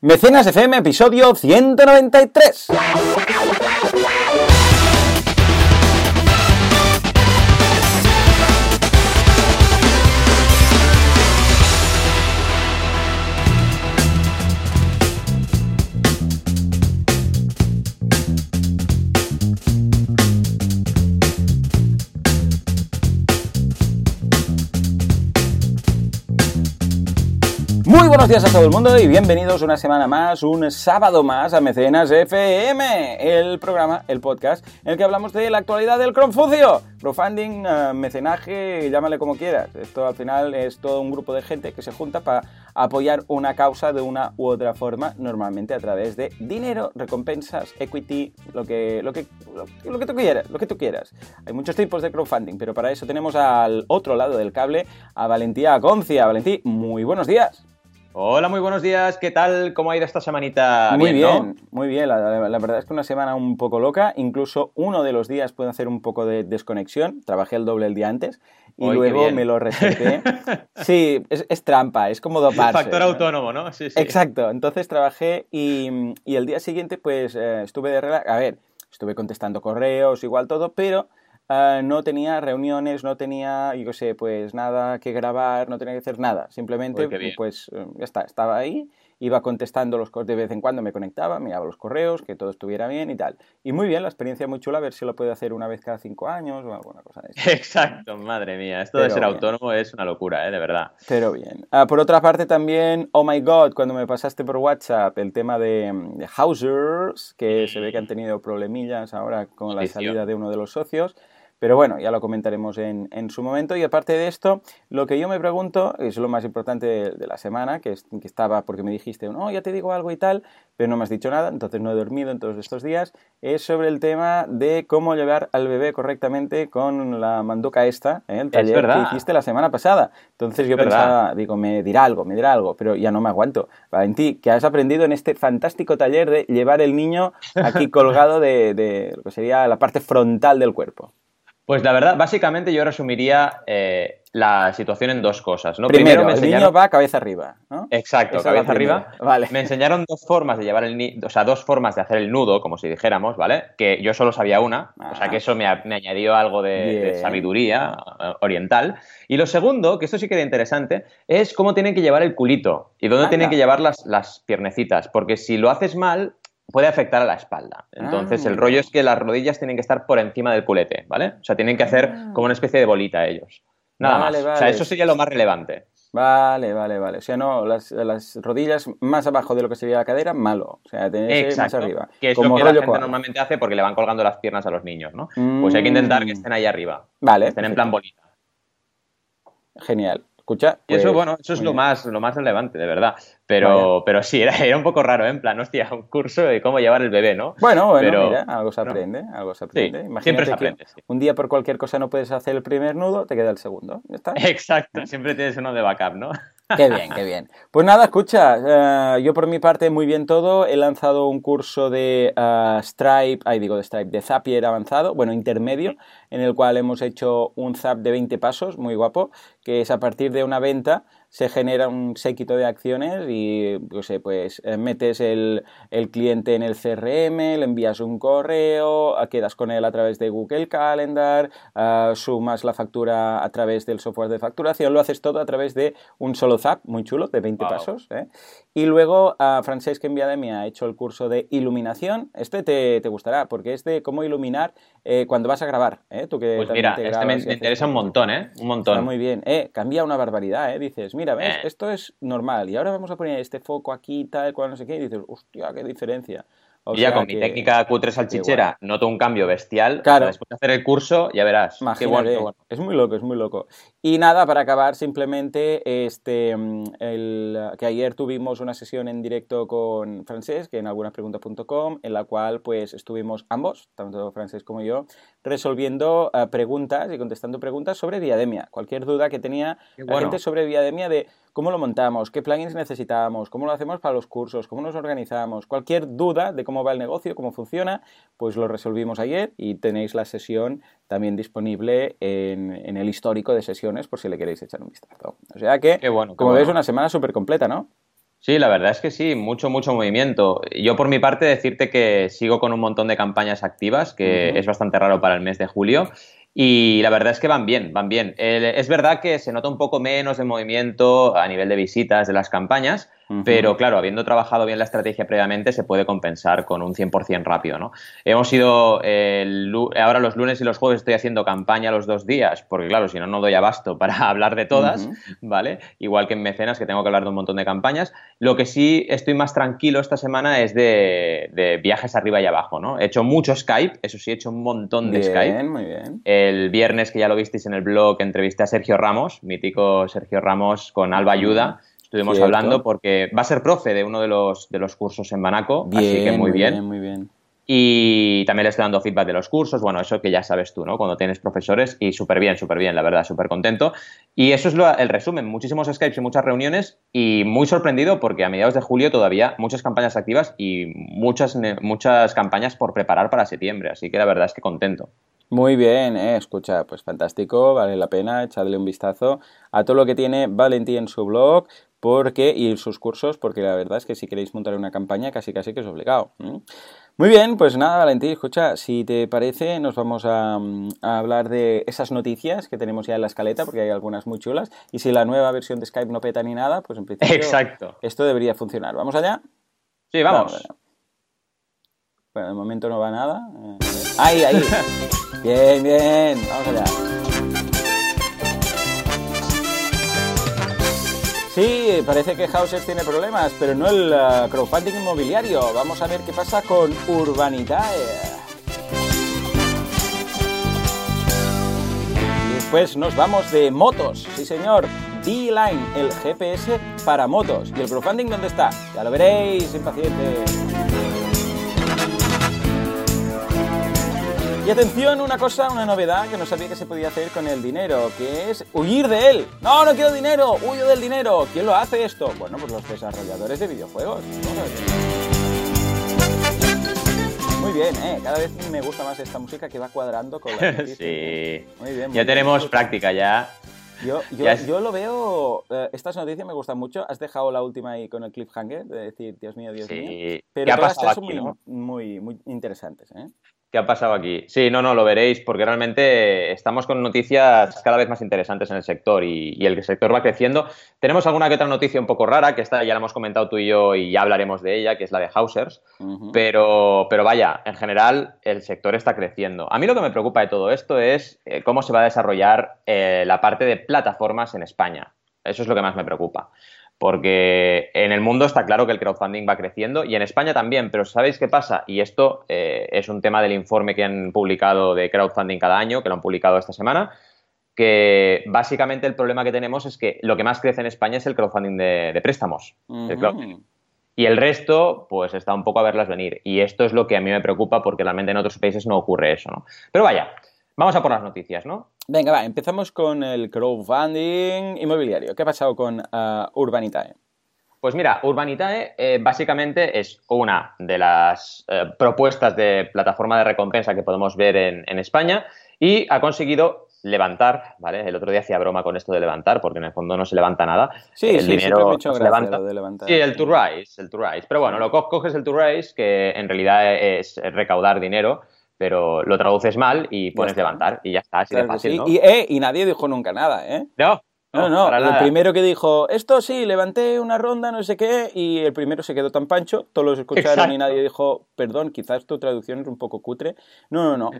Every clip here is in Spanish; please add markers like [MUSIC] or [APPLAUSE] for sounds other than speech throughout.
Mecenas FM, episodio 193. Buenos días a todo el mundo y bienvenidos una semana más, un sábado más a Mecenas FM, el programa, el podcast en el que hablamos de la actualidad del crowdfunding, crowdfunding, eh, mecenaje, llámale como quieras. Esto al final es todo un grupo de gente que se junta para apoyar una causa de una u otra forma, normalmente a través de dinero, recompensas, equity, lo que, lo que, lo, que tú quieras, lo que tú quieras. Hay muchos tipos de crowdfunding, pero para eso tenemos al otro lado del cable a Valentía Aconcia. Valentí, muy buenos días. Hola, muy buenos días. ¿Qué tal? ¿Cómo ha ido esta semanita? Muy bien, ¿no? muy bien. La, la- la verdad es que una semana un poco loca. Incluso uno de los días puede hacer un poco de desconexión. Trabajé el doble el día antes y luego bien. me lo reseté. [LAUGHS] sí, es, es trampa, es como doparse. Factor ¿no? autónomo, ¿no? Sí, sí. Exacto. Entonces trabajé y, y el día siguiente pues eh, estuve de relax. A ver, estuve contestando correos, igual todo, pero eh, no tenía reuniones, no tenía, yo sé, pues nada que grabar, no tenía que hacer nada. Simplemente, Uy, pues eh, ya está, estaba ahí, iba contestando los correos de vez en cuando, me conectaba, miraba los correos, que todo estuviera bien y tal. Y muy bien, la experiencia muy chula, a ver si lo puedo hacer una vez cada cinco años o alguna cosa de eso. [LAUGHS] Exacto, madre mía. Esto de Pero ser bien. autónomo es una locura, ¿eh? De verdad. Pero bien. Ah, por otra parte también, oh my god, cuando me pasaste por WhatsApp el tema de, de Housers, que se ve que han tenido problemillas ahora con la salida de uno de los socios. Pero bueno, ya lo comentaremos en, en su momento. Y aparte de esto, lo que yo me pregunto, es lo más importante de, de la semana, que, es- que estaba porque me dijiste, no, ya te digo algo y tal, pero no me has dicho nada, entonces no he dormido en todos estos días, es sobre el tema de cómo llevar al bebé correctamente con la manduca esta, ¿eh? el taller que hiciste la semana pasada. Entonces yo pensaba, digo, me dirá algo, me dirá algo, pero ya no me aguanto. Valentí, ¿qué has aprendido en este fantástico taller de llevar el niño aquí [LAUGHS] colgado de, de lo que sería la parte frontal del cuerpo? Pues la verdad, básicamente yo resumiría eh, la situación en dos cosas, ¿no? Primero, me el enseñaron... niño va cabeza arriba, ¿no? Exacto, Esa cabeza arriba. Vale. Me enseñaron dos formas de llevar el ni- o sea, dos formas de hacer el nudo, como si dijéramos, ¿vale? Que yo solo sabía una, o sea Ah. que eso me, añadió algo de, sabiduría eh, oriental. Y lo segundo, que esto sí que era interesante, es cómo tienen que llevar el culito y dónde Anda. tienen que llevar las, las piernecitas, porque si lo haces mal puede afectar a la espalda. Entonces, Ah. el rollo es que las rodillas tienen que estar por encima del culete, ¿vale? O sea, tienen que hacer Ah. como una especie de bolita ellos. Nada Vale, más. O sea, eso sería lo más relevante. Vale, vale, vale. O sea, no, las, las rodillas más abajo de lo que sería la cadera, malo. O sea, tener más arriba. Que es como lo que la gente normalmente hace porque le van colgando las piernas a los niños, ¿no? Pues hay que intentar que Mm. estén ahí arriba. Vale. Que estén en plan bolita. Genial. Escucha. Y eso, pues, bueno, eso es lo más, lo más relevante, de verdad. Pero, pero sí, era, era un poco raro, ¿eh? en plan, hostia, un curso de cómo llevar el bebé, ¿no? Bueno, bueno, Pero- mira, algo se no. aprende, algo se aprende. Sí, Imagínate siempre se que aprende, sí. un día por cualquier cosa no puedes hacer el primer nudo, te queda el segundo. ¿Ya está? [LAUGHS] Exacto, siempre tienes uno de backup, ¿no? [LAUGHS] Qué bien, qué bien. Pues nada, escucha, eh, yo por mi parte muy bien todo. He lanzado un curso de eh, Stripe, ay digo de Stripe, de Zapier avanzado, bueno, intermedio, en el cual hemos hecho un Zap de 20 pasos, muy guapo, que es a partir de una venta se genera un séquito de acciones y, yo sé, pues eh, metes el, el cliente en el CRM, le envías un correo, quedas con él a través de Google Calendar, sumas la factura a través del software de facturación, lo haces todo a través de un solo zap muy chulo de 20 Wow. pasos. ¿eh? Y luego a Francesc Enviade ha hecho el curso de iluminación. Este te, te gustará porque es de cómo iluminar eh, cuando vas a grabar. ¿eh? Tú que Pues mira, te este me, me interesa un montón, ¿eh? Un Está montón. muy bien. Eh, cambia una barbaridad, ¿eh? Dices, mira, ¿ves? Eh. Esto es normal. Y ahora vamos a poner este foco aquí, tal, cual, no sé qué. Y dices, hostia, qué diferencia. O y ya con que- mi técnica cutre salchichera noto un cambio bestial. Claro. Después de hacer el curso, ya verás. Qué bueno, qué bueno. es muy loco, es muy loco. Y nada, para acabar, simplemente este, mm, el, que ayer tuvimos una sesión en directo con Francesc en algunaspreguntas.com, en la cual pues estuvimos ambos, tanto Francesc como yo, resolviendo eh, preguntas y contestando preguntas sobre Viademia. Cualquier duda que tenía la gente sobre Viademia de cómo lo montamos, qué plugins necesitamos, cómo lo hacemos para los cursos, cómo nos organizamos, cualquier duda de cómo va el negocio, cómo funciona, pues lo resolvimos ayer y tenéis la sesión también disponible en, en el histórico de sesiones por si le queréis echar un vistazo. O sea que, bueno, como bueno. veis, una semana súper completa, ¿no? Sí, la verdad es que sí, mucho, mucho movimiento. Yo por mi parte decirte que sigo con un montón de campañas activas, que es bastante raro para el mes de julio. Y la verdad es que van bien, van bien. es verdad que se nota un poco menos de movimiento a nivel de visitas de las campañas, pero claro, habiendo trabajado bien la estrategia previamente, se puede compensar con un 100% rápido, ¿no? Hemos ido, ahora los lunes y los jueves estoy haciendo campaña los dos días, porque claro, si no, no doy abasto para [LAUGHS] hablar de todas, ¿vale? Igual que en mecenas, que tengo que hablar de un montón de campañas. Lo que sí estoy más tranquilo esta semana es de, viajes arriba y abajo, ¿no? He hecho mucho Skype, eso sí, he hecho un montón de Skype. Muy bien. El viernes, que ya lo visteis en el blog, entrevisté a Sergio Ramos, mítico Sergio Ramos con Alba Ayuda. Estuvimos hablando porque va a ser profe de uno de los, de los cursos en Banaco, así que muy, bien. Muy bien. Y también le estoy dando feedback de los cursos, bueno, eso que ya sabes tú, ¿no? Cuando tienes profesores y súper bien, súper bien, la verdad, súper contento. Y eso es el resumen, muchísimos Skypes y muchas reuniones y muy sorprendido porque a mediados de julio todavía muchas campañas activas y muchas, muchas campañas por preparar para septiembre, así que la verdad es que contento. Muy bien, eh, escucha, pues fantástico, vale la pena echarle un vistazo a todo lo que tiene Valentín en su blog, porque y sus cursos, porque la verdad es que si queréis montar una campaña casi casi que es obligado. Muy bien, pues nada, Valentín, escucha, si te parece, nos vamos a, hablar de esas noticias que tenemos ya en la escaleta, porque hay algunas muy chulas, y si la nueva versión de Skype no peta ni nada, pues en principio Exacto. esto debería funcionar. ¿Vamos allá? Sí, vamos. Bueno, de momento no va nada. Eh, ahí, ahí. [LAUGHS] bien, bien, vamos allá. Sí, parece que Houses tiene problemas, pero no el uh, crowdfunding inmobiliario. Vamos a ver qué pasa con Urbanitae. Después nos vamos de motos. Sí, señor. D-Line, el GPS para motos. ¿Y el crowdfunding dónde está? Ya lo veréis, impacientes. Y atención, una cosa, una novedad que no sabía que se podía hacer con el dinero, que es huir de él. No, no quiero dinero, huyo del dinero. ¿Quién lo hace esto? Bueno, pues los desarrolladores de videojuegos. Muy bien, ¿eh? Cada vez me gusta más esta música que va cuadrando con la [LAUGHS] Sí. Muy bien. ya tenemos práctica, ya. Yo, yo, lo veo, eh, estas noticias me gustan mucho. Has dejado la última ahí con el cliffhanger, de decir, Dios mío, Dios mío. Pero todas son muy, muy, muy interesantes. ¿eh? ¿Qué ha pasado aquí? Sí, no, no, lo veréis, porque realmente estamos con noticias cada vez más interesantes en el sector y, el sector va creciendo. Tenemos alguna que otra noticia un poco rara, que esta ya la hemos comentado tú y yo y ya hablaremos de ella, que es la de Hausers, pero, pero vaya, en general el sector está creciendo. A mí lo que me preocupa de todo esto es eh, cómo se va a desarrollar eh, la parte de plataformas en España. Eso es lo que más me preocupa porque en el mundo está claro que el crowdfunding va creciendo y en España también, pero ¿sabéis qué pasa? Y esto eh, es un tema del informe que han publicado de crowdfunding cada año, que lo han publicado esta semana, que básicamente el problema que tenemos es que lo que más crece en España es el crowdfunding de, préstamos. y el resto, pues está un poco a verlas venir. Y esto es lo que a mí me preocupa porque realmente en otros países no ocurre eso, ¿no? Pero vaya, vamos a por las noticias, ¿no? Venga, va, empezamos con el crowdfunding inmobiliario. ¿Qué ha pasado con uh, Urbanitae? Pues mira, Urbanitae eh, básicamente es una de las eh, propuestas de plataforma de recompensa que podemos ver en, España y ha conseguido levantar, ¿vale? El otro día hacía broma con esto de levantar, porque en el fondo no se levanta nada. Sí, el dinero se levanta. Sí, el to rise, el to rise. Pero bueno, lo coges el to rise, que en realidad es recaudar dinero, pero lo traduces mal y pones levantar y ya está, así de fácil, Y, eh, y nadie dijo nunca nada, ¿eh? No, no, no, el primero que dijo, esto sí, levanté una ronda, no sé qué, y el primero se quedó tan pancho, todos los escucharon y nadie dijo, perdón, quizás tu traducción es un poco cutre. No, no, no.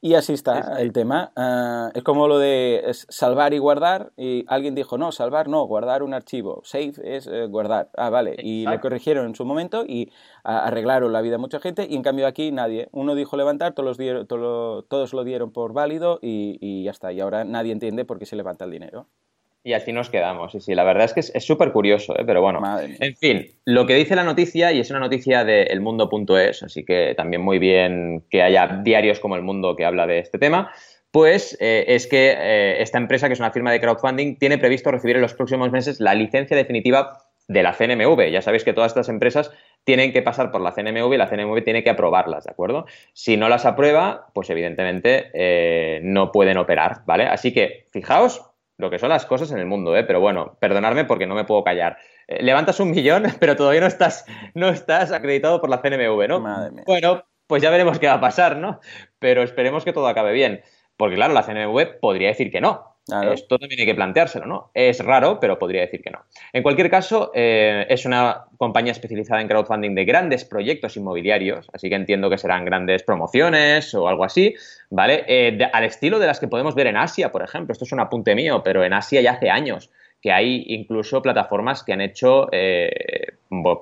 Y así está [LAUGHS] el tema. Ah, es como lo de salvar y guardar, y alguien dijo, no, salvar no, guardar un archivo. Save es eh, guardar. Ah, vale. Y le corrigieron en su momento y arreglaron la vida a mucha gente, y en cambio aquí nadie. Uno dijo levantar, todos, los dieron, todos lo dieron por válido y, y ya está. Y ahora nadie entiende por qué se levanta el dinero. Y así nos quedamos. Sí, sí, la verdad es que es súper curioso, ¿eh? pero bueno. En fin, lo que dice la noticia, y es una noticia de elmundo.es, así que también muy bien que haya diarios como El Mundo que habla de este tema, pues eh, es que eh, esta empresa, que es una firma de crowdfunding, tiene previsto recibir en los próximos meses la licencia definitiva de la CNMV. Ya sabéis que todas estas empresas tienen que pasar por la CNMV y la CNMV tiene que aprobarlas, ¿de acuerdo? Si no las aprueba, pues evidentemente no pueden operar, ¿vale? Así que, fijaos lo que son las cosas en el mundo, ¿eh? Pero bueno, perdonadme porque no me puedo callar. Eh, levantas un millón, [LAUGHS] pero todavía no estás, no estás acreditado por la CNMV, ¿no? Madre mía. Bueno, pues ya veremos qué va a pasar, ¿no? Pero esperemos que todo acabe bien. Porque claro, la CNMV podría decir que no. Claro. Esto también hay que planteárselo, ¿no? Es raro, pero podría decir que no. En cualquier caso, eh, es una compañía especializada en crowdfunding de grandes proyectos inmobiliarios, así que entiendo que serán grandes promociones o algo así, ¿vale? Eh, de- al estilo de las que podemos ver en Asia, por ejemplo. Esto es un apunte mío, pero en Asia ya hace años que hay incluso plataformas que han hecho eh,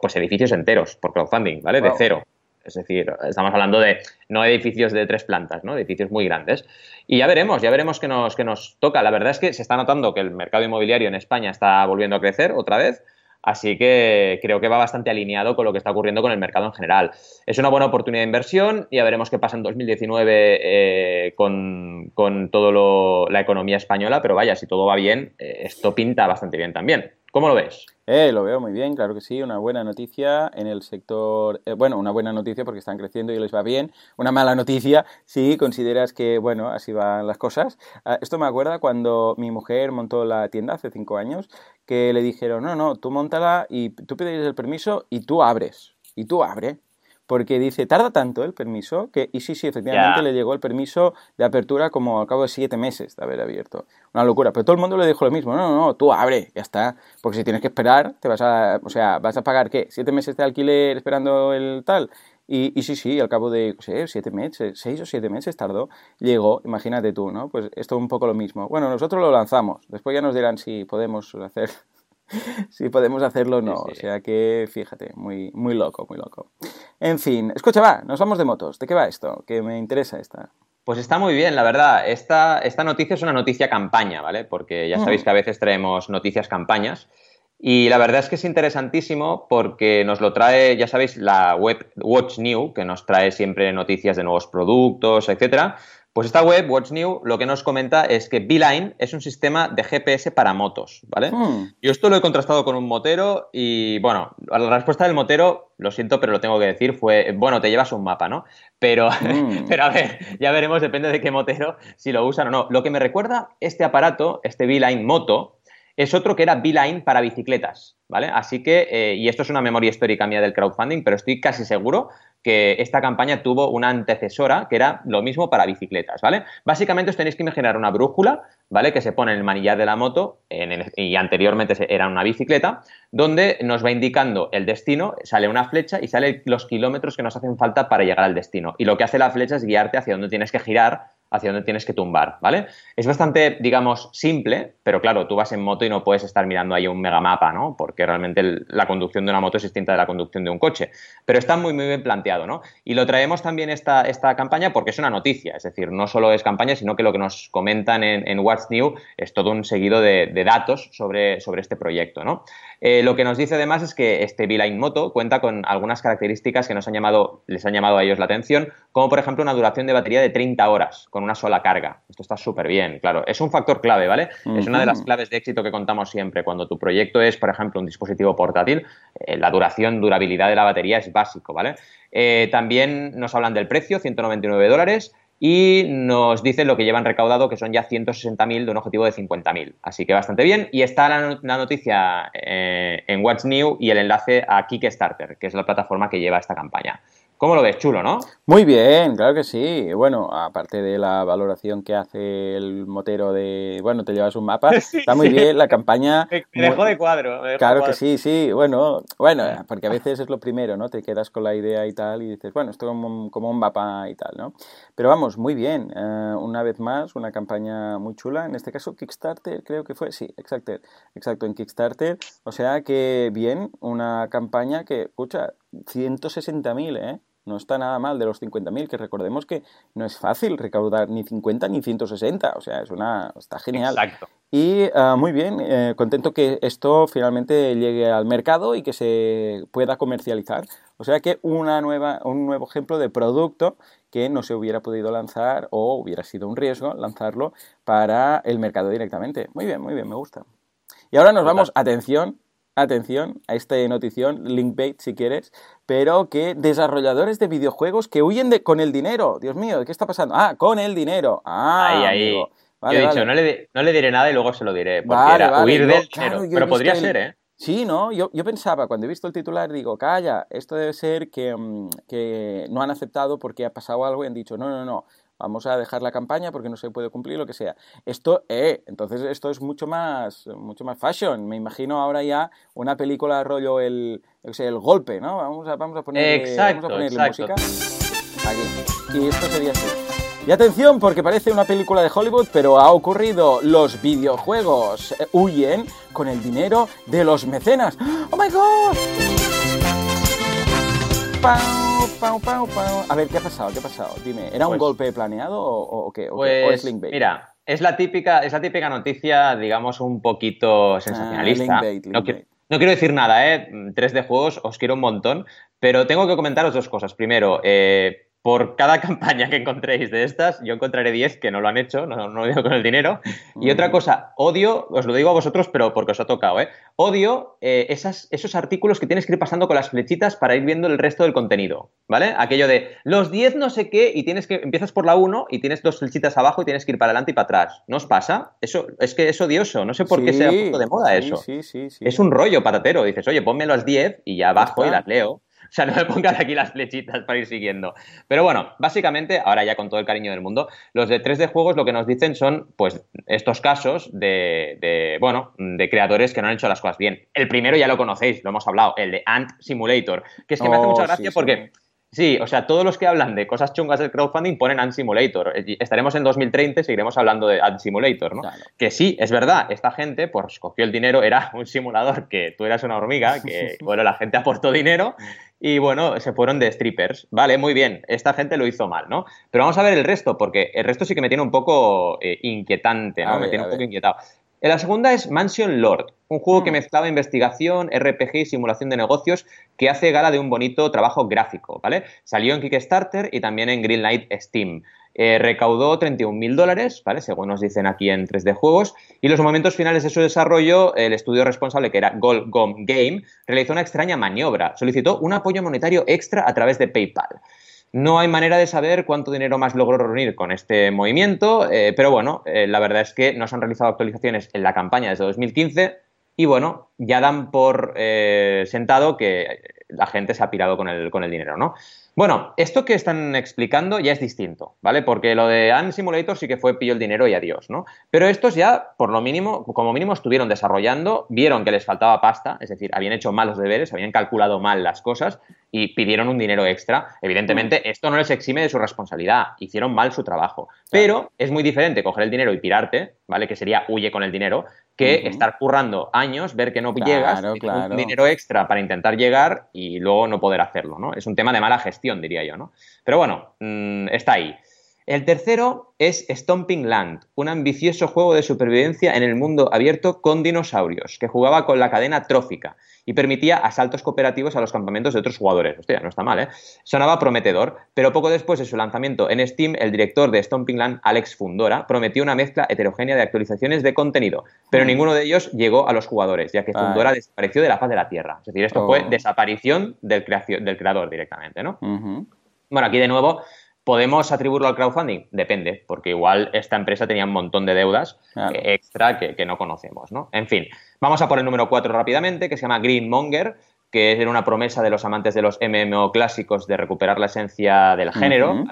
pues edificios enteros por crowdfunding, ¿vale? De cero. Es decir, estamos hablando de no edificios de tres plantas, ¿no? Edificios muy grandes. Y ya veremos, ya veremos qué nos, nos toca. La verdad es que se está notando que el mercado inmobiliario en España está volviendo a crecer otra vez. Así que creo que va bastante alineado con lo que está ocurriendo con el mercado en general. Es una buena oportunidad de inversión. Ya veremos qué pasa en 2019 eh, con, con toda la economía española. Pero vaya, si todo va bien, eh, esto pinta bastante bien también. ¿Cómo lo ves? Eh, lo veo muy bien, claro que sí, una buena noticia en el sector, eh, bueno, una buena noticia porque están creciendo y les va bien, una mala noticia si consideras que, bueno, así van las cosas. Ah, esto me acuerda cuando mi mujer montó la tienda hace cinco años, que le dijeron, no, no, tú montala y tú pides el permiso y tú abres, y tú abre. Porque dice, tarda tanto el permiso que, y sí, sí, efectivamente le llegó el permiso de apertura como al cabo de siete meses de haber abierto. Una locura. Pero todo el mundo le dijo lo mismo. No, no, no, tú abre, ya está. Porque si tienes que esperar, te vas a, o sea, vas a pagar, ¿qué? ¿Siete meses de alquiler esperando el tal? Y, y sí, sí, al cabo de, no sé, siete meses, seis o siete meses tardó, llegó, imagínate tú, ¿no? Pues esto es un poco lo mismo. Bueno, nosotros lo lanzamos. Después ya nos dirán si podemos hacer si podemos hacerlo o no. Sí, sí. O sea que, fíjate, muy, muy loco, muy loco. En fin, escucha, va, nos vamos de motos. ¿De qué va esto? Que me interesa esta. Pues está muy bien, la verdad. Esta, esta noticia es una noticia campaña, ¿vale? Porque ya sabéis Mm. que a veces traemos noticias campañas. Y la verdad es que es interesantísimo porque nos lo trae, ya sabéis, la web Watch New, que nos trae siempre noticias de nuevos productos, etcétera. Pues esta web, Watch New, lo que nos comenta es que Beeline es un sistema de GPS para motos, ¿vale? Hmm, Yo esto lo he contrastado con un motero y, bueno, la respuesta del motero, lo siento, pero lo tengo que decir, fue, bueno, te llevas un mapa, ¿no? Pero, Mm. [LAUGHS] pero a ver, ya veremos, depende de qué motero, si lo usan o no. Lo que me recuerda este aparato, este Beeline Moto, es otro que era Beeline para bicicletas, ¿vale? Así que, eh, y esto es una memoria histórica mía del crowdfunding, pero estoy casi seguro que esta campaña tuvo una antecesora que era lo mismo para bicicletas, ¿vale? Básicamente os tenéis que imaginar una brújula, ¿vale? Que se pone en el manillar de la moto y anteriormente era una bicicleta, donde nos va indicando el destino, sale una flecha y sale los kilómetros que nos hacen falta para llegar al destino. Y lo que hace la flecha es guiarte hacia donde tienes que girar, hacia donde tienes que tumbar, ¿vale? Es bastante, digamos, simple, pero claro, tú vas en moto y no puedes estar mirando ahí un megamapa, ¿no? Porque realmente la conducción de una moto es distinta de la conducción de un coche. Pero está muy, muy bien planteado, ¿no? Y lo traemos también esta, esta campaña porque es una noticia, es decir, no solo es campaña, sino que lo que nos comentan en, en What's New es todo un seguido de, de datos sobre, sobre este proyecto, ¿no? Eh, lo que nos dice además es que este Beeline Moto cuenta con algunas características que nos han llamado, les han llamado a ellos la atención, como por ejemplo una duración de batería de 30 horas con una sola carga. Esto está súper bien, claro. Es un factor clave, ¿vale? Es una de las claves de éxito que contamos siempre. Cuando tu proyecto es, por ejemplo, un dispositivo portátil, eh, la duración, durabilidad de la batería es básico, ¿vale? Eh, también nos hablan del precio, 199 dólares. Y nos dicen lo que llevan recaudado, que son ya 160.000 de un objetivo de 50.000. Así que bastante bien. Y está la, no- la noticia eh, en What's New y el enlace a Kickstarter, que es la plataforma que lleva esta campaña. ¿Cómo lo ves? Chulo, ¿no? Muy bien, claro que sí. Bueno, aparte de la valoración que hace el motero de, bueno, te llevas un mapa, [LAUGHS] Sí, está muy sí. bien la campaña. [LAUGHS] de cuadro. me dejó Claro de que cuadro. sí, sí, bueno, bueno, porque a veces es lo primero, ¿no? Te quedas con la idea y tal y dices, bueno, esto como, un- como un mapa y tal, ¿no? Pero vamos, muy bien, eh, una vez más, una campaña muy chula, en este caso Kickstarter, creo que fue, sí, exacto, exacto, en Kickstarter, o sea que bien, una campaña que, escucha, 160.000, ¿eh? No está nada mal de los 50.000, que recordemos que no es fácil recaudar ni 50 ni 160, o sea, es una, está genial. Exacto. Y ah, muy bien, eh, contento que esto finalmente llegue al mercado y que se pueda comercializar. O sea que una nueva, un nuevo ejemplo de producto que no se hubiera podido lanzar o hubiera sido un riesgo lanzarlo para el mercado directamente. Muy bien, muy bien, me gusta. Y ahora nos vamos, atención, atención a esta notición, linkbait si quieres, pero que desarrolladores de videojuegos que huyen de, con el dinero. Dios mío, ¿qué está pasando? Ah, con el dinero. Ah, Ahí, ahí. amigo. Yo he dicho, no le, no le, diré nada y luego se lo diré. Porque era huir del dinero. Pero podría ser, ¿eh? Sí, ¿no? Yo, yo, pensaba, cuando he visto el titular, digo, calla, esto debe ser que, mm, que no han aceptado porque ha pasado algo y han dicho, no, no, no, vamos a dejar la campaña porque no se puede cumplir, lo que sea. Esto, eh, entonces esto es mucho más, mucho más fashion. Me imagino ahora ya una película rollo el, el golpe, ¿no? Vamos a, vamos a ponerle, vamos a ponerle música. Aquí. Y esto sería así. Y atención, porque parece una película de Hollywood, pero ha ocurrido. Los videojuegos huyen con el dinero de los mecenas. ¡Oh my god! A ver, ¿qué ha pasado? ¿Qué ha pasado? Dime, ¿era un pues golpe planeado o, qué? ¿O, pues, es Mira, es la, típica, es la típica noticia, digamos, un poquito sensacionalista. no, quiero, decir nada, ¿eh? Tres de juegos, os quiero un montón, pero tengo que comentaros dos cosas. Primero, eh, por cada [LAUGHS] campaña que encontréis de estas, yo encontraré 10 que no lo han hecho, no, lo digo con el dinero. Y otra cosa, odio, os lo digo a vosotros, pero porque os ha tocado, ¿eh? Odio eh, esas, esos artículos que tienes que ir pasando con las flechitas para ir viendo el resto del contenido, ¿vale? Aquello de los 10 no sé qué y tienes que, empiezas por la 1 y tienes dos flechitas abajo y tienes que ir para adelante y para atrás. ¿No os pasa? Eso, es que es odioso, no sé por qué se ha puesto de moda eso. Sí, sí, es un rollo patatero, dices, oye, ponme las 10 y ya bajo y las leo. [LAUGHS] O sea, no me pongas aquí las flechitas para ir siguiendo. Pero bueno, básicamente, ahora ya con todo el cariño del mundo, los de 3D Juegos lo que nos dicen son, pues, estos casos de, bueno, de creadores que no han hecho las cosas bien. El primero ya lo conocéis, lo hemos hablado, el de Ant Simulator, que es que me hace mucha oh, gracia porque... Sí, o sea, todos los que hablan de cosas chungas del crowdfunding ponen Ant Simulator. Estaremos en 2030 y seguiremos hablando de Ant Simulator, ¿no? Que sí, es verdad, esta gente pues cogió el dinero, era un simulador que tú eras una hormiga, que [LAUGHS] bueno, la gente aportó dinero y bueno, se fueron de strippers. Vale, muy bien, esta gente lo hizo mal, ¿no? Pero vamos a ver el resto, porque el resto sí que me tiene un poco eh, inquietante, ¿no? me tiene un poco inquietado. La segunda es Mansion Lord, un juego que mm. mezclaba investigación, RPG y simulación de negocios que hace gala de un bonito trabajo gráfico, ¿vale? Salió en Kickstarter y también en Greenlight Steam. Eh, recaudó 31.000 dólares, ¿vale? Según nos dicen aquí en 3D Juegos. Y los momentos finales de su desarrollo, el estudio responsable, que era Gold Gom Game, realizó una extraña maniobra. Solicitó un apoyo monetario extra a través de PayPal. No hay manera de saber cuánto dinero más logró reunir con este movimiento, eh, pero bueno, eh, la verdad es que no se han realizado actualizaciones en la campaña desde 2015 y bueno, ya dan por sentado que la gente se ha pirado con el, con el dinero, ¿no? Bueno, esto que están explicando ya es distinto, ¿vale? Porque lo de Ant Simulator sí que fue pillo el dinero y adiós, ¿no? Pero estos ya, por lo mínimo, como mínimo estuvieron desarrollando, vieron que les faltaba pasta, es decir, habían hecho malos deberes, habían calculado mal las cosas y pidieron un dinero extra. Evidentemente, mm. esto no les exime de su responsabilidad, hicieron mal su trabajo. Pero es muy diferente coger el dinero y pirarte, ¿vale? Que sería huye con el dinero, que estar currando años, ver que no llegas, un dinero extra para intentar llegar y luego no poder hacerlo, ¿no? Es un tema de mala gestión, diría yo, ¿no? Pero bueno, mm, está ahí. El tercero es Stomping Land, un ambicioso juego de supervivencia en el mundo abierto con dinosaurios, que jugaba con la cadena trófica y permitía asaltos cooperativos a los campamentos de otros jugadores. Hostia, no está mal, ¿eh? Sonaba prometedor, pero poco después de su lanzamiento en Steam, el director de Stomping Land, Alex Fundora, prometió una mezcla heterogénea de actualizaciones de contenido, pero mm. ninguno de ellos llegó a los jugadores, ya que Fundora desapareció de la faz de la Tierra. Es decir, esto fue oh. desaparición del, del, creador directamente, ¿no? Bueno, aquí de nuevo ¿Podemos atribuirlo al crowdfunding? Depende, porque igual esta empresa tenía un montón de deudas extra que, no conocemos, ¿no? En fin, vamos a por el número 4 rápidamente, que se llama Green Monger, que era una promesa de los amantes de los MMO clásicos de recuperar la esencia del género,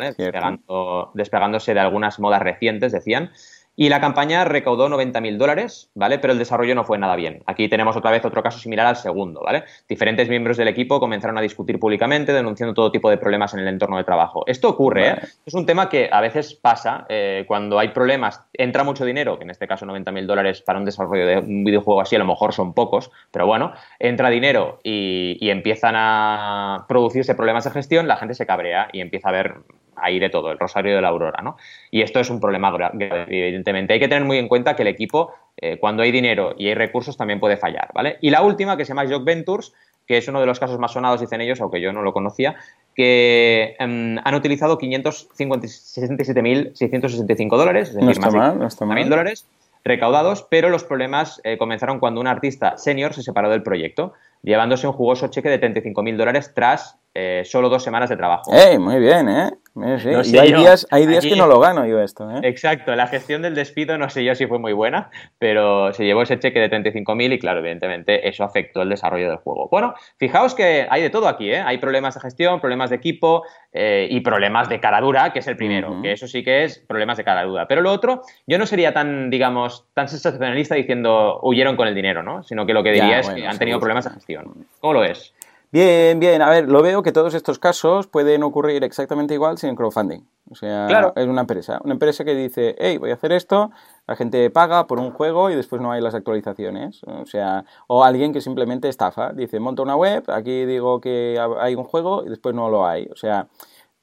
despegándose de algunas modas recientes, decían. Y la campaña recaudó 90.000 dólares, ¿vale? Pero el desarrollo no fue nada bien. Aquí tenemos otra vez otro caso similar al segundo, ¿vale? Diferentes miembros del equipo comenzaron a discutir públicamente, denunciando todo tipo de problemas en el entorno de trabajo. Esto ocurre, ¿eh? Es un tema que a veces pasa eh, cuando hay problemas, entra mucho dinero, que en este caso 90.000 dólares para un desarrollo de un videojuego así a lo mejor son pocos, pero bueno, entra dinero y, y empiezan a producirse problemas de gestión, la gente se cabrea y empieza a ver ahí de todo, el rosario de la aurora, ¿no? Y esto es un problema grave, evidentemente. Hay que tener muy en cuenta que el equipo, eh, cuando hay dinero y hay recursos, también puede fallar, ¿vale? Y la última, que se llama Jock Ventures, que es uno de los casos más sonados, dicen ellos, aunque yo no lo conocía, que em, han utilizado 567.665 dólares, es decir, más de mil dólares recaudados, pero los problemas eh, comenzaron cuando un artista senior se separó del proyecto, llevándose un jugoso cheque de 35.000 dólares tras eh, solo dos semanas de trabajo. ¡Ey! Muy bien, ¿eh? Y hay días, hay días que no lo gano yo esto. ¿eh? Exacto, la gestión del despido no sé yo si fue muy buena, pero se llevó ese cheque de 35.000 y claro, evidentemente eso afectó el desarrollo del juego. Bueno, fijaos que hay de todo aquí, ¿eh? hay problemas de gestión, problemas de equipo eh, y problemas de cara dura, que es el primero, que eso sí que es problemas de cara dura. Pero lo otro, yo no sería tan, digamos, tan sensacionalista diciendo huyeron con el dinero, ¿no? Sino que lo que diría es que han tenido problemas de gestión. ¿Cómo lo es? Bien, bien. A ver, lo veo que todos estos casos pueden ocurrir exactamente igual sin crowdfunding. O sea, es una empresa. Una empresa que dice, hey, voy a hacer esto, la gente paga por un juego y después no hay las actualizaciones. O sea, o alguien que simplemente estafa. Dice, monto una web, aquí digo que hay un juego y después no lo hay. O sea,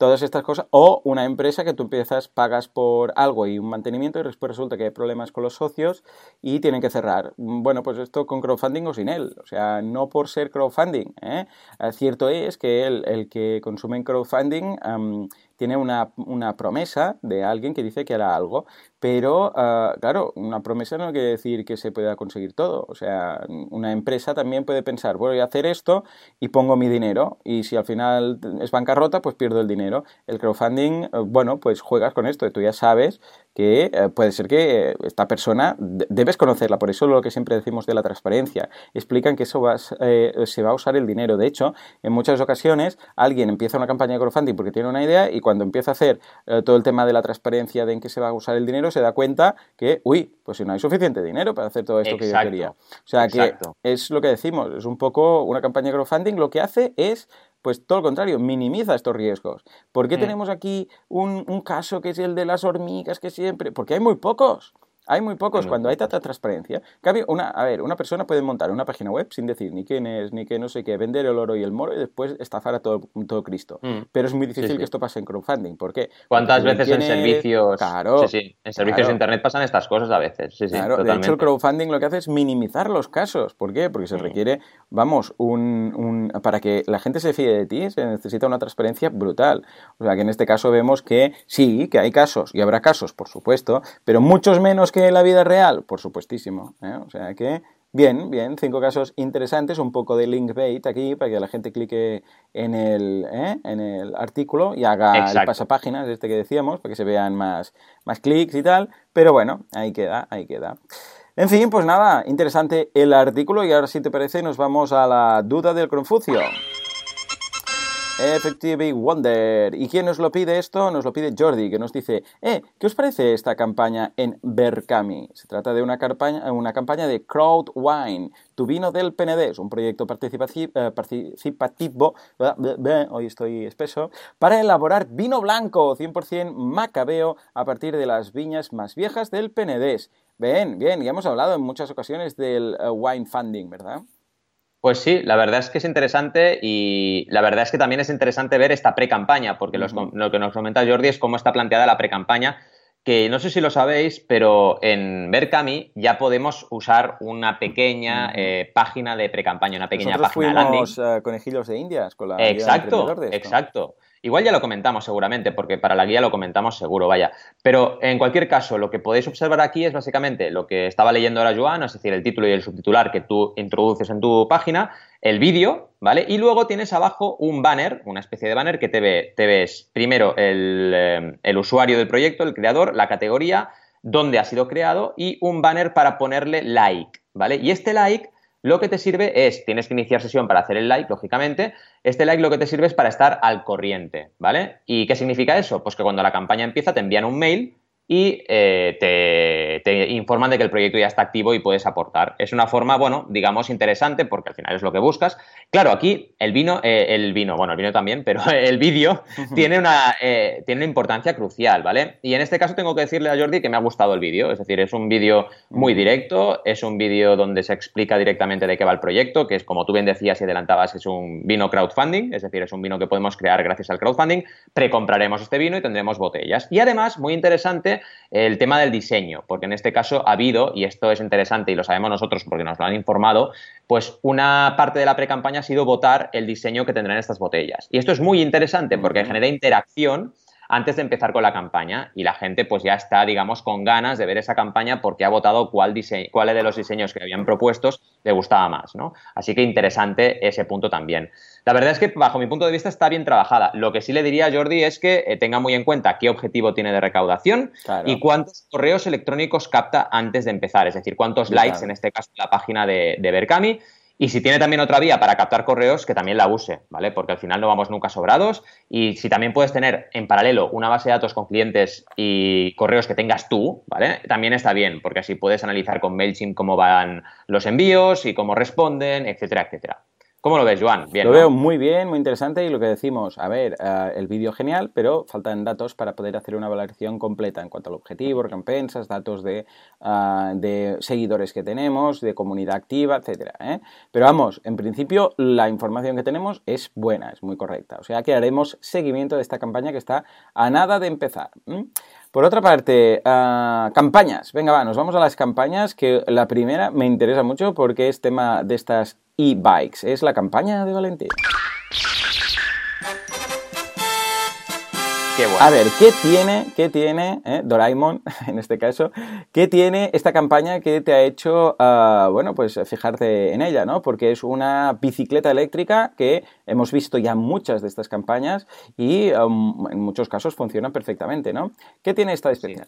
todas estas cosas, o una empresa que tú empiezas, pagas por algo y un mantenimiento y después resulta que hay problemas con los socios y tienen que cerrar. Bueno, pues esto con crowdfunding o sin él, o sea, no por ser crowdfunding. ¿eh? Cierto es que el, el que consume en crowdfunding tiene una, una, promesa de alguien que dice que hará algo, pero uh, claro, una promesa no quiere decir que se pueda conseguir todo. O sea, una empresa también puede pensar, voy a hacer esto y pongo mi dinero y si al final es bancarrota, pues pierdo el dinero. El crowdfunding, uh, bueno, pues juegas con esto, tú ya sabes que uh, puede ser que esta persona debes conocerla, por eso lo que siempre decimos de la transparencia, explican que eso va, eh, se va a usar el dinero. De hecho, en muchas ocasiones alguien empieza una campaña de crowdfunding porque tiene una idea y cuando empieza a hacer eh, todo el tema de la transparencia de en qué se va a usar el dinero, se da cuenta que, uy, pues si no hay suficiente dinero para hacer todo esto que yo quería. O sea que es lo que decimos, es un poco una campaña de crowdfunding, lo que hace es pues todo lo contrario, minimiza estos riesgos. ¿Por qué mm. tenemos aquí un, un, caso que es el de las hormigas que siempre? Porque hay muy pocos. Hay muy pocos. Cuando hay tanta transparencia, una, a ver, una persona puede montar una página web sin decir ni quién es, ni que no sé qué, vender el oro y el moro y después estafar a todo, todo Cristo. Mm. Pero es muy difícil que esto pase en crowdfunding. ¿Por qué? ¿Cuántas veces en servicios? Claro. Sí, En servicios de internet pasan estas cosas a veces. De hecho, el crowdfunding lo que hace es minimizar los casos. ¿Por qué? Porque se mm. requiere, vamos, un, un, para que la gente se fíe de ti, se necesita una transparencia brutal. O sea, que en este caso vemos que sí, que hay casos, y habrá casos, por supuesto, pero muchos menos que en la vida real, por supuestísimo. ¿eh? O sea que, bien, bien, cinco casos interesantes, un poco de link bait aquí para que la gente clique en el, ¿eh? en el artículo y haga el pasapáginas, este que decíamos, para que se vean más, más clics y tal. Pero bueno, ahí queda, ahí queda. En fin, pues nada, interesante el artículo y ahora si te parece nos vamos a la duda del Confucio. Effective Wonder. ¿Y quién nos lo pide esto? Nos lo pide Jordi, que nos dice, eh, ¿qué os parece esta campaña en Berkami? Se trata de una campaña, una campaña de Crowd Wine, tu vino del Penedés, un proyecto participativo, eh, participativo hoy estoy espeso, para elaborar vino blanco 100% macabeo a partir de las viñas más viejas del Penedés. Bien, bien, ya hemos hablado en muchas ocasiones del eh, wine funding, ¿verdad? Pues sí, la verdad es que es interesante y la verdad es que también es interesante ver esta pre-campaña, porque lo que nos comenta Jordi es cómo está planteada la pre-campaña, que no sé si lo sabéis, pero en Berkami ya podemos usar una pequeña eh, página de pre-campaña, una pequeña página fuimos, landing. Uh, conejillos de Indias con la Exacto, exacto. Igual ya lo comentamos seguramente, porque para la guía lo comentamos seguro, vaya. Pero en cualquier caso, lo que podéis observar aquí es básicamente lo que estaba leyendo ahora Joan, es decir, el título y el subtitular que tú introduces en tu página, el vídeo, ¿vale? Y luego tienes abajo un banner, una especie de banner que te, ve, te ves primero el, eh, el usuario del proyecto, el creador, la categoría, dónde ha sido creado y un banner para ponerle like, ¿vale? Y este like lo que te sirve es, tienes que iniciar sesión para hacer el like, lógicamente, este like lo que te sirve es para estar al corriente, ¿vale? ¿Y qué significa eso? Pues que cuando la campaña empieza te envían un mail y eh, te, informan de que el proyecto ya está activo y puedes aportar. Es una forma, bueno, digamos, interesante porque al final es lo que buscas. Claro, aquí el vino, eh, el vino, bueno, el vino también, [LAUGHS] pero el vídeo tiene, una, eh, tiene una importancia crucial, ¿vale? Y en este caso tengo que decirle a Jordi que me ha gustado el vídeo, es decir, es un vídeo muy directo, es un vídeo donde se explica directamente de qué va el proyecto, que es como tú bien decías y adelantabas, es un vino crowdfunding, es decir, es un vino que podemos crear gracias al crowdfunding, precompraremos este vino y tendremos botellas. Y además, muy interesante, el tema del diseño, porque en este caso ha habido, y esto es interesante y lo sabemos nosotros porque nos lo han informado, pues una parte de la pre-campaña ha sido votar el diseño que tendrán estas botellas. Y esto es muy interesante porque genera interacción antes de empezar con la campaña y la gente pues ya está, digamos, con ganas de ver esa campaña porque ha votado cuál, cuál de los diseños que habían propuestos le gustaba más, ¿no? Así que interesante ese punto también. La verdad es que bajo mi punto de vista está bien trabajada. Lo que sí le diría a Jordi es que eh, tenga muy en cuenta qué objetivo tiene de recaudación y cuántos correos electrónicos capta antes de empezar, es decir, cuántos likes en este caso la página de, de Berkami y si tiene también otra vía para captar correos, que también la use, ¿vale? Porque al final no vamos nunca sobrados. Y si también puedes tener en paralelo una base de datos con clientes y correos que tengas tú, ¿vale? También está bien, porque así puedes analizar con MailChimp cómo van los envíos y cómo responden, etcétera, etcétera. ¿Cómo lo ves, Joan? Bien, lo veo muy bien, muy interesante y lo que decimos, a ver, eh, el vídeo genial, pero faltan datos para poder hacer una valoración completa en cuanto al objetivo, recompensas, datos de, ah, de seguidores que tenemos, de comunidad activa, etcétera. ¿eh? Pero vamos, en principio la información que tenemos es buena, es muy correcta. O sea que haremos seguimiento de esta campaña que está a nada de empezar. Por otra parte, ah, campañas. Venga, va, nos vamos a las campañas, que la primera me interesa mucho porque es tema de estas e-bikes. Es la campaña de Valentín. A ver, ¿qué tiene, qué tiene eh, Doraemon, [LAUGHS] en este caso, qué tiene esta campaña que te ha hecho, ah, bueno, pues fijarte en ella, ¿no? Porque es una bicicleta eléctrica que hemos visto ya muchas de estas campañas y um, en muchos casos funcionan perfectamente, ¿no? ¿Qué tiene esta de especial?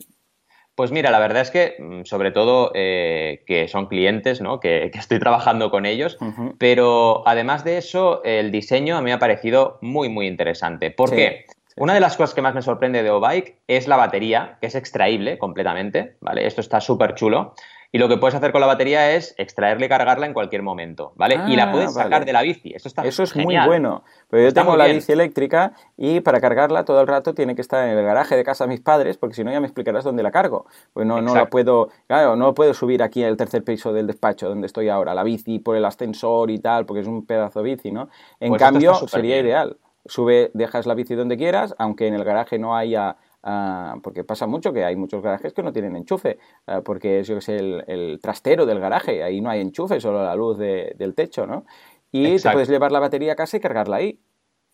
Pues mira, la verdad es que, mm, sobre todo, eh, que son clientes, ¿no? Que, estoy trabajando con ellos, pero además de eso, el diseño a mí me ha parecido muy, muy interesante. ¿Por qué? Una de las cosas que más me sorprende de O-Bike es la batería, que es extraíble completamente, ¿vale? Esto está súper chulo. Y lo que puedes hacer con la batería es extraerla y cargarla en cualquier momento, ¿vale? y la ah, puedes sacar de la bici. Eso está Eso es muy bueno. Pero yo tengo la bici eléctrica y para cargarla todo el rato tiene que estar en el garaje de casa de mis padres, porque si no ya me explicarás dónde la cargo. Pues no, no la puedo, claro, no puedo subir aquí al tercer piso del despacho donde estoy ahora, la bici por el ascensor y tal, porque es un pedazo de bici, ¿no? En pues cambio, sería ideal sube, dejas la bici donde quieras, aunque en el garaje no haya ah, porque pasa mucho que hay muchos garajes que no tienen enchufe, ah, porque es, yo que el, trastero del garaje, ahí no hay enchufe, solo la luz del techo, ¿no? Y te puedes llevar la batería a casa y cargarla ahí.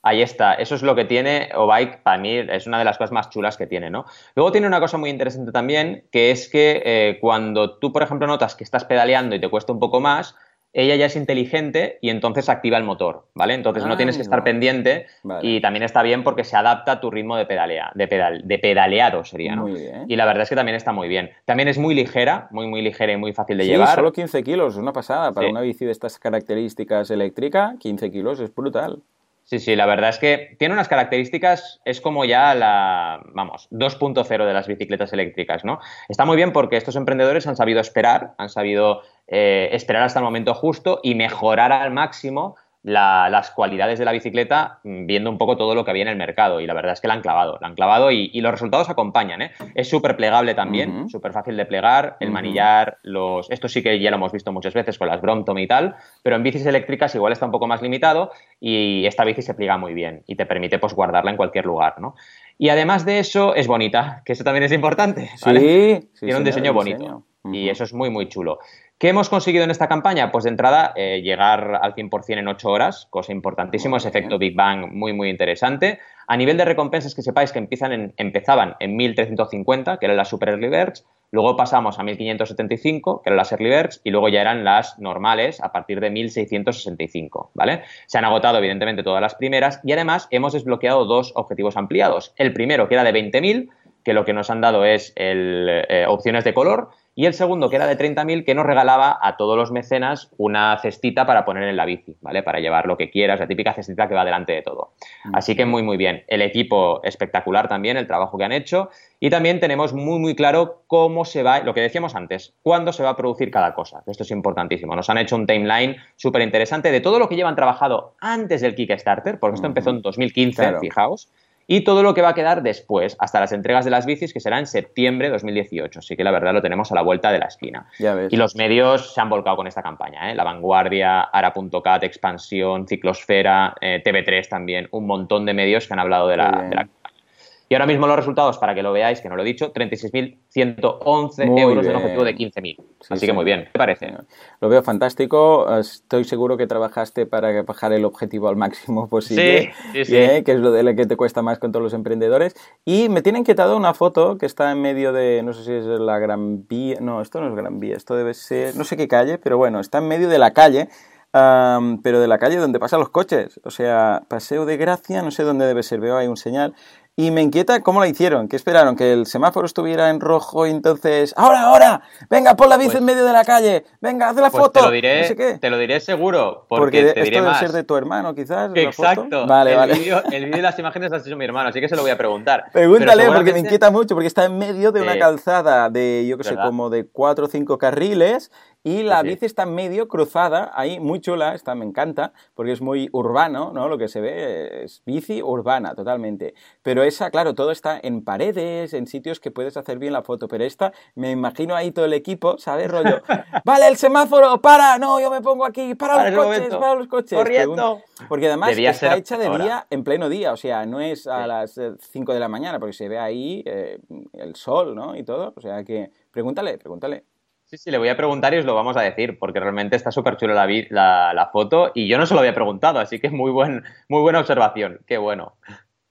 Ahí está, eso es lo que tiene O-Bike, para mí es una de las cosas más chulas que tiene, ¿no? Luego tiene una cosa muy interesante también, que es que eh, cuando tú, por ejemplo, notas que estás pedaleando y te cuesta un poco más, ella ya es inteligente y entonces activa el motor, ¿vale? Entonces no tienes que estar pendiente y también está bien porque se adapta a tu ritmo de, pedalea, de, pedal, de pedaleado, sería, ¿no? Y la verdad es que también está muy bien. También es muy ligera, muy, muy ligera y muy fácil de sí, llevar. solo 15 kilos, una pasada. Para una bici de estas características eléctrica, 15 kilos es brutal. Sí, sí, la verdad es que tiene unas características, es como ya la, vamos, 2.0 de las bicicletas eléctricas, ¿no? Está muy bien porque estos emprendedores han sabido esperar, han sabido eh, esperar hasta el momento justo y mejorar al máximo las cualidades de la bicicleta mm, viendo un poco todo lo que había en el mercado y la verdad es que la han clavado, la han clavado y, los resultados acompañan. ¿eh? Es súper plegable también, súper fácil de plegar, el manillar, los... esto sí que ya lo hemos visto muchas veces con las Brompton y tal, pero en bicis eléctricas igual está un poco más limitado y esta bici se pliega muy bien y te permite pues guardarla en cualquier lugar, ¿no? Y además de eso es bonita, [LAUGHS] que eso también es importante. Sí, Tiene un diseño bonito y eso es muy muy chulo. ¿Qué hemos conseguido en esta campaña? Pues de entrada, eh, llegar al 100% en 8 horas, cosa importantísima, ese efecto Big Bang muy, muy interesante. A nivel de recompensas, que sepáis que empiezan en, empezaban en 1350, que eran las Super Early Birds, luego pasamos a 1575, que eran las Early Birds, y luego ya eran las normales a partir de 1665, ¿vale? Se han agotado, evidentemente, todas las primeras y además hemos desbloqueado dos objetivos ampliados. El primero, que era de 20.000, que lo que nos han dado es eh, opciones de color, y el segundo, que era de 30.000, que nos regalaba a todos los mecenas una cestita para poner en la bici, ¿vale? Para llevar lo que quieras, la típica cestita que va delante de todo. Así que muy, muy bien. El equipo espectacular también, el trabajo que han hecho. Y también tenemos muy, muy claro cómo se va, lo que decíamos antes, cuándo se va a producir cada cosa. Esto es importantísimo. Nos han hecho un timeline súper interesante de todo lo que llevan trabajado antes del Kickstarter, porque esto empezó en 2015, fijaos y todo lo que va a quedar después, hasta las entregas de las bicis, que será en septiembre de 2018. Así que la verdad lo tenemos a la vuelta de la esquina. Y los medios se han volcado con esta campaña. ¿eh? La Vanguardia, Ara.cat, Expansión, Ciclosfera, eh, TV3 también, un montón de medios que han hablado de la, campaña. Y ahora mismo los resultados, para que lo veáis, que no lo he dicho, 36.111 euros en objetivo de 15.000. Así que muy bien, ¿qué parece? Lo veo fantástico. Estoy seguro que trabajaste para bajar el objetivo al máximo [LAUGHS] posible. Sí, sí, sí. que es lo de lo que te cuesta más con todos los emprendedores. Y me tiene inquietado una foto que está en medio de, no sé si es la Gran Vía, no, esto no es Gran Vía, esto debe ser, no sé qué calle, pero bueno, está en medio de la calle. pero de la calle donde pasan los coches. O sea, Paseo de Gracia, no sé dónde debe ser, veo ahí un señal. Y me inquieta cómo lo hicieron. ¿Qué esperaron? ¿Que el semáforo estuviera en rojo y entonces... ¡Ahora, ahora! ¡Venga, pon la bici pues en medio de la calle! ¡Venga, haz la pues foto! Te lo diré, te lo diré seguro. Porque, te diré esto debe ser de tu hermano, quizás. Exacto. Vale, el vale. Vídeo, el vídeo y las imágenes las ha hecho mi hermano, así que se lo voy a preguntar. [LAUGHS] Pregúntale, porque me inquieta mucho, porque está en medio de una calzada de, yo qué sé, como de cuatro o cinco carriles y la bici está en medio, cruzada, ahí muy chula, está, me encanta, porque es muy urbano, ¿no? Lo que se ve es bici urbana, totalmente. Pero esa, claro, todo está en paredes, en sitios que puedes hacer bien la foto. Pero esta, me imagino ahí todo el equipo, ¿sabes? Rollo, [LAUGHS] vale, el semáforo, para, no, yo me pongo aquí, para, los coches, para los coches. Corriendo. Porque además está hecha de día, en pleno día, o sea, no es a las 5 de la mañana, porque se ve ahí eh, el sol, ¿no? Y todo, o sea que, pregúntale, pregúntale. Sí, sí, le voy a preguntar y os lo vamos a decir, porque realmente está súper chulo la, la, foto y yo no se lo había preguntado, así que muy, buen, muy buena observación, qué bueno.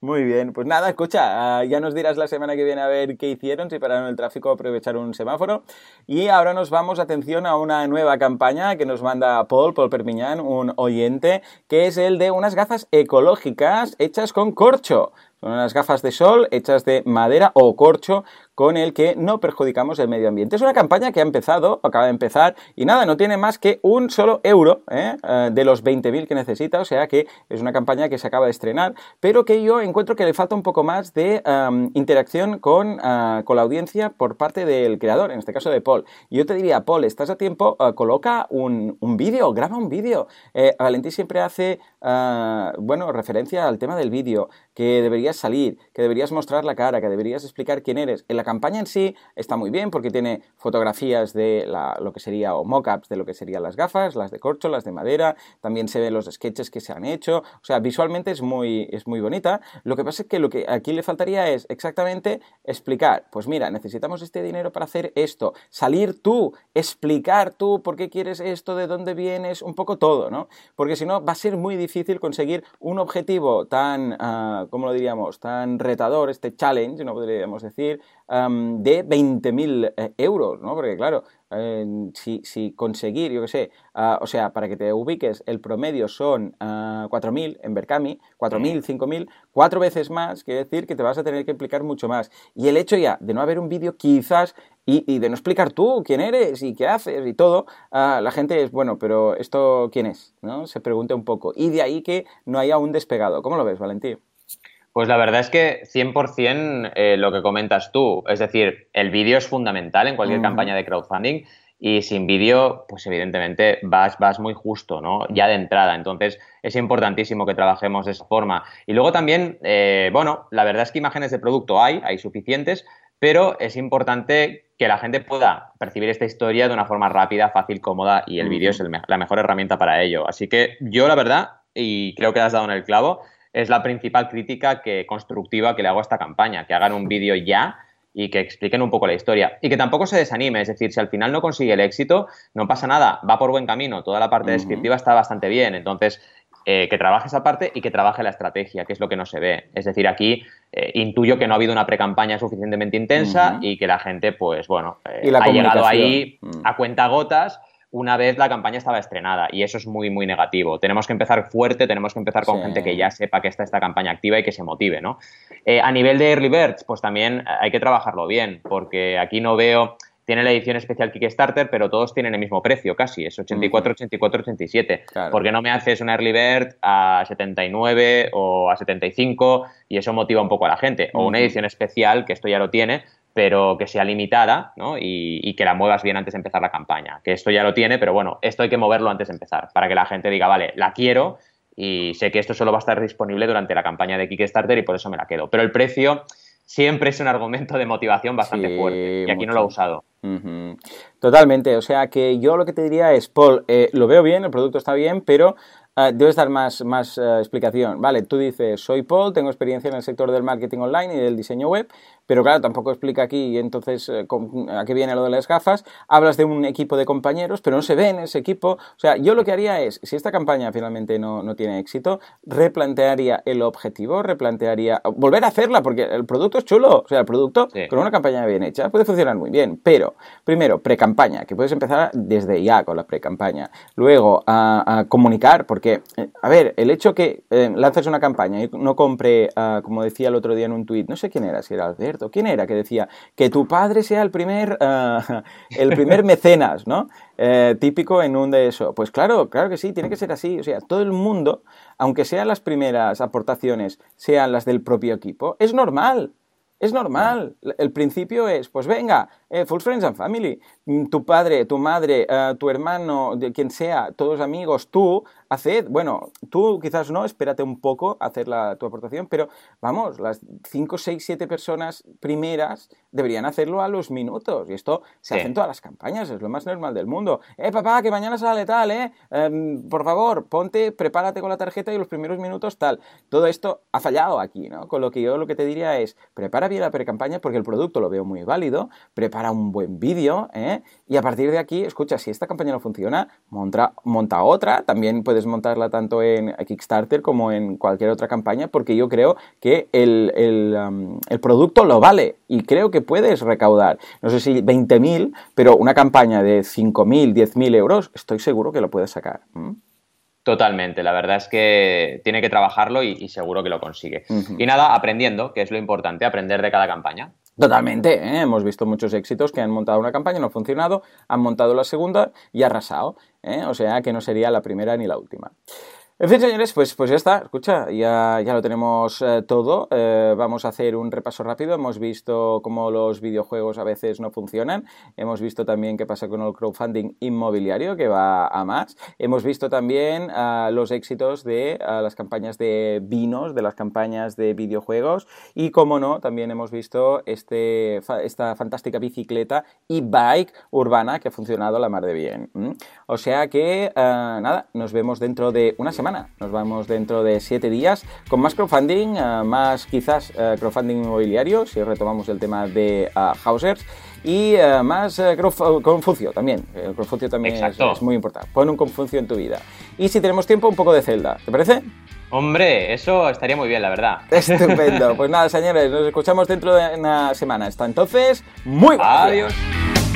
Muy bien, pues nada, escucha, ah, ya nos dirás la semana que viene a ver qué hicieron, si pararon el tráfico, aprovechar un semáforo. Y ahora nos vamos, atención, a una nueva campaña que nos manda Paul, Paul Perpiñán, un oyente, que es el de unas gafas ecológicas hechas con corcho. Son unas gafas de sol hechas de madera o corcho con el que no perjudicamos el medio ambiente. Es una campaña que ha empezado, acaba de empezar, y nada, no tiene más que un solo euro ¿eh? Eh, de los 20.000 que necesita, o sea que es una campaña que se acaba de estrenar, pero que yo encuentro que le falta un poco más de interacción con, ah, con, la audiencia por parte del creador, en este caso de Paul. Yo te diría, Paul, estás a tiempo, coloca un, un vídeo, graba un vídeo. Eh, Valentín siempre hace, bueno, referencia al tema del vídeo, que deberías salir, que deberías mostrar la cara, que deberías explicar quién eres. En la campaña en sí está muy bien porque tiene fotografías de lo que sería, o mockups de lo que serían las gafas, las de corcho, las de madera, también se ven los sketches que se han hecho, o sea, visualmente es muy, es muy bonita. Lo que pasa es que lo que aquí le faltaría es exactamente explicar, pues mira, necesitamos este dinero para hacer esto, salir tú, explicar tú por qué quieres esto, de dónde vienes, un poco todo, ¿no? Porque si no va a ser muy difícil conseguir un objetivo tan, uh, ¿cómo lo diríamos?, tan retador, este challenge, no podríamos decir, de 20.000 eh, euros, ¿no? Porque claro, si, si, conseguir, yo qué sé, ah, o sea, para que te ubiques, el promedio son 4.000 ah, en Berkami, 4.000, 5.000, cuatro veces más, quiere decir que te vas a tener que explicar mucho más. Y el hecho ya de no haber un vídeo quizás y, de no explicar tú quién eres y qué haces y todo, ah, la gente es, bueno, pero ¿esto quién es? ¿no? Se pregunta un poco. Y de ahí que no haya un despegado. ¿Cómo lo ves, Valentín? Pues la verdad es que 100% eh, lo que comentas tú, es decir, el vídeo es fundamental en cualquier campaña de crowdfunding y sin vídeo, pues evidentemente vas, vas muy justo, ¿no? Ya de entrada. Entonces es importantísimo que trabajemos de esa forma. Y luego también, eh, bueno, la verdad es que imágenes de producto hay, hay suficientes, pero es importante que la gente pueda percibir esta historia de una forma rápida, fácil, cómoda y el vídeo es la mejor herramienta para ello. Así que yo la verdad, y creo que has dado en el clavo, es la principal crítica que, constructiva que le hago a esta campaña, que hagan un vídeo ya y que expliquen un poco la historia. Y que tampoco se desanime, es decir, si al final no consigue el éxito, no pasa nada, va por buen camino, toda la parte descriptiva está bastante bien, entonces eh, que trabaje esa parte y que trabaje la estrategia, que es lo que no se ve. Es decir, aquí eh, intuyo que no ha habido una pre-campaña suficientemente intensa y que la gente, pues bueno, eh, ha llegado ahí mm. a cuenta gotas una vez la campaña estaba estrenada y eso es muy, muy negativo. Tenemos que empezar fuerte, tenemos que empezar con gente que ya sepa que está esta campaña activa y que se motive, ¿no? Eh, a nivel de Early Birds, pues también hay que trabajarlo bien, porque aquí no veo tiene la edición especial Kickstarter, pero todos tienen el mismo precio, casi, es 84, 84, 87. ¿Por qué no me haces una Early Bird a 79 o a 75 y eso motiva un poco a la gente? O una edición especial, que esto ya lo tiene, pero que sea limitada ¿no? y, que la muevas bien antes de empezar la campaña. Que esto ya lo tiene, pero bueno, esto hay que moverlo antes de empezar, para que la gente diga, vale, la quiero y sé que esto solo va a estar disponible durante la campaña de Kickstarter y por eso me la quedo. Pero el precio siempre es un argumento de motivación bastante fuerte y aquí no lo he usado. Totalmente, o sea que yo lo que te diría es, Paul, eh, lo veo bien, el producto está bien, pero Uh, debes dar más, más uh, explicación. Vale, tú dices, soy Paul, tengo experiencia en el sector del marketing online y del diseño web, pero claro, tampoco explica aquí entonces uh, a qué viene lo de las gafas. Hablas de un equipo de compañeros, pero no se ve en ese equipo. O sea, yo lo que haría es, si esta campaña finalmente no, no tiene éxito, replantearía el objetivo, replantearía, volver a hacerla, porque el producto es chulo. O sea, el producto sí. con una campaña bien hecha puede funcionar muy bien, pero primero, pre-campaña, que puedes empezar desde ya con la pre-campaña. Luego, a, a comunicar, porque eh, a ver, el hecho que eh, lances una campaña y no compre, uh, como decía el otro día en un tuit, no sé quién era, si era Alberto, quién era, que decía que tu padre sea el primer, uh, [LAUGHS] el primer mecenas, ¿no? Eh, típico en un de eso. Pues claro, claro que sí, tiene que ser así. O sea, todo el mundo, aunque sean las primeras aportaciones, sean las del propio equipo, es normal. Es normal. El principio es, pues venga, eh, full friends and family. Tu padre, tu madre, uh, tu hermano, de quien sea, todos amigos, tú, haced, bueno, tú quizás no, espérate un poco a hacer la, tu aportación, pero vamos, las 5, 6, 7 personas primeras deberían hacerlo a los minutos. Y esto se sí. hace en todas las campañas, es lo más normal del mundo. Eh, papá, que mañana sale tal, eh. eh por favor, ponte, prepárate con la tarjeta y los primeros minutos tal. Todo esto ha fallado aquí, ¿no? Con lo que yo lo que te diría es, prepara bien la pre-campaña porque el producto lo veo muy válido, prepara un buen vídeo, ¿eh? Y a partir de aquí, escucha, si esta campaña no funciona, monta, monta otra, también puedes montarla tanto en Kickstarter como en cualquier otra campaña, porque yo creo que el, el, um, el producto lo vale y creo que puedes recaudar, no sé si 20.000, pero una campaña de 5.000, 10.000 euros, estoy seguro que lo puedes sacar. Totalmente, la verdad es que tiene que trabajarlo y, y seguro que lo consigue. Uh -huh. Y nada, aprendiendo, que es lo importante, aprender de cada campaña. Totalmente, ¿eh? hemos visto muchos éxitos que han montado una campaña, no ha funcionado, han montado la segunda y ha arrasado, ¿eh? o sea que no sería la primera ni la última. En fin, señores, pues, pues ya está, escucha, ya, ya lo tenemos eh, todo. Eh, vamos a hacer un repaso rápido. Hemos visto cómo los videojuegos a veces no funcionan. Hemos visto también qué pasa con el crowdfunding inmobiliario, que va a más. Hemos visto también uh, los éxitos de uh, las campañas de vinos, de las campañas de videojuegos. Y, como no, también hemos visto este, esta fantástica bicicleta y bike urbana que ha funcionado la mar de bien. ¿Mm? O sea que, uh, nada, nos vemos dentro de una semana. Nos vamos dentro de siete días con más crowdfunding, uh, más quizás uh, crowdfunding inmobiliario, si retomamos el tema de uh, Hausers, y más Confucio también. El Confucio también es, es, muy importante. Pon un Confucio en tu vida. Y si tenemos tiempo, un poco de Zelda. ¿Te parece? Hombre, eso estaría muy bien, la verdad. [LAUGHS] Estupendo. Pues nada, señores, nos escuchamos dentro de una semana. Hasta entonces, muy buenos Adiós. Días.